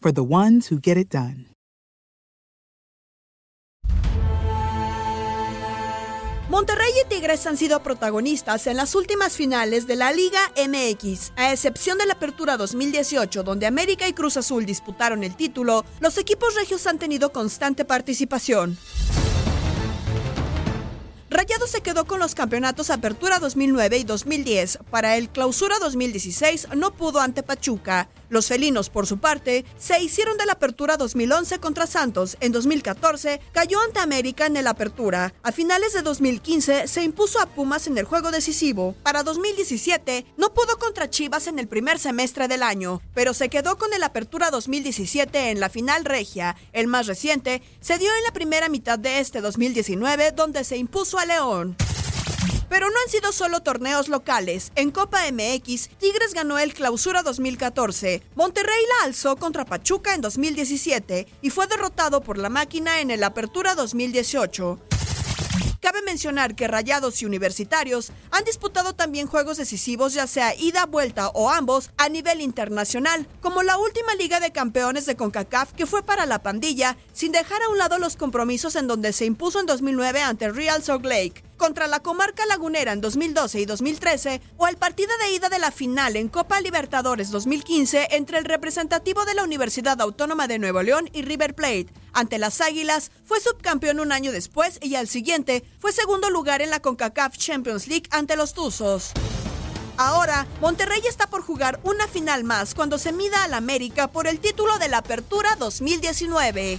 for the ones who get it done. Monterrey y Tigres han sido protagonistas en las últimas finales de la Liga MX. A excepción de la Apertura 2018, donde América y Cruz Azul disputaron el título, los equipos regios han tenido constante participación. Rayado se quedó con los campeonatos Apertura 2009 y 2010. Para el Clausura 2016 no pudo ante Pachuca. Los felinos, por su parte, se hicieron de la Apertura 2011 contra Santos. En 2014 cayó ante América en el Apertura. A finales de 2015 se impuso a Pumas en el juego decisivo. Para 2017 no pudo contra Chivas en el primer semestre del año, pero se quedó con el Apertura 2017 en la final regia. El más reciente se dio en la primera mitad de este 2019 donde se impuso a León. Pero no han sido solo torneos locales. En Copa MX, Tigres ganó el Clausura 2014. Monterrey la alzó contra Pachuca en 2017 y fue derrotado por la máquina en el Apertura 2018. Mencionar que Rayados y Universitarios han disputado también juegos decisivos, ya sea ida, vuelta o ambos, a nivel internacional, como la última Liga de Campeones de CONCACAF que fue para la pandilla, sin dejar a un lado los compromisos en donde se impuso en 2009 ante Real Salt Lake, contra la comarca lagunera en 2012 y 2013, o el partido de ida de la final en Copa Libertadores 2015 entre el representativo de la Universidad Autónoma de Nuevo León y River Plate. Ante las Águilas, fue subcampeón un año después y al siguiente fue segundo lugar en la CONCACAF Champions League ante los Tuzos. Ahora, Monterrey está por jugar una final más cuando se mida al América por el título de la Apertura 2019.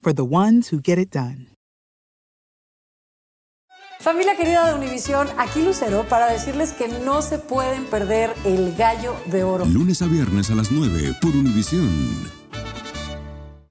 for the ones who get it done. Familia querida de Univisión, aquí Lucero para decirles que no se pueden perder el gallo de oro. Lunes a viernes a las 9 por Univisión.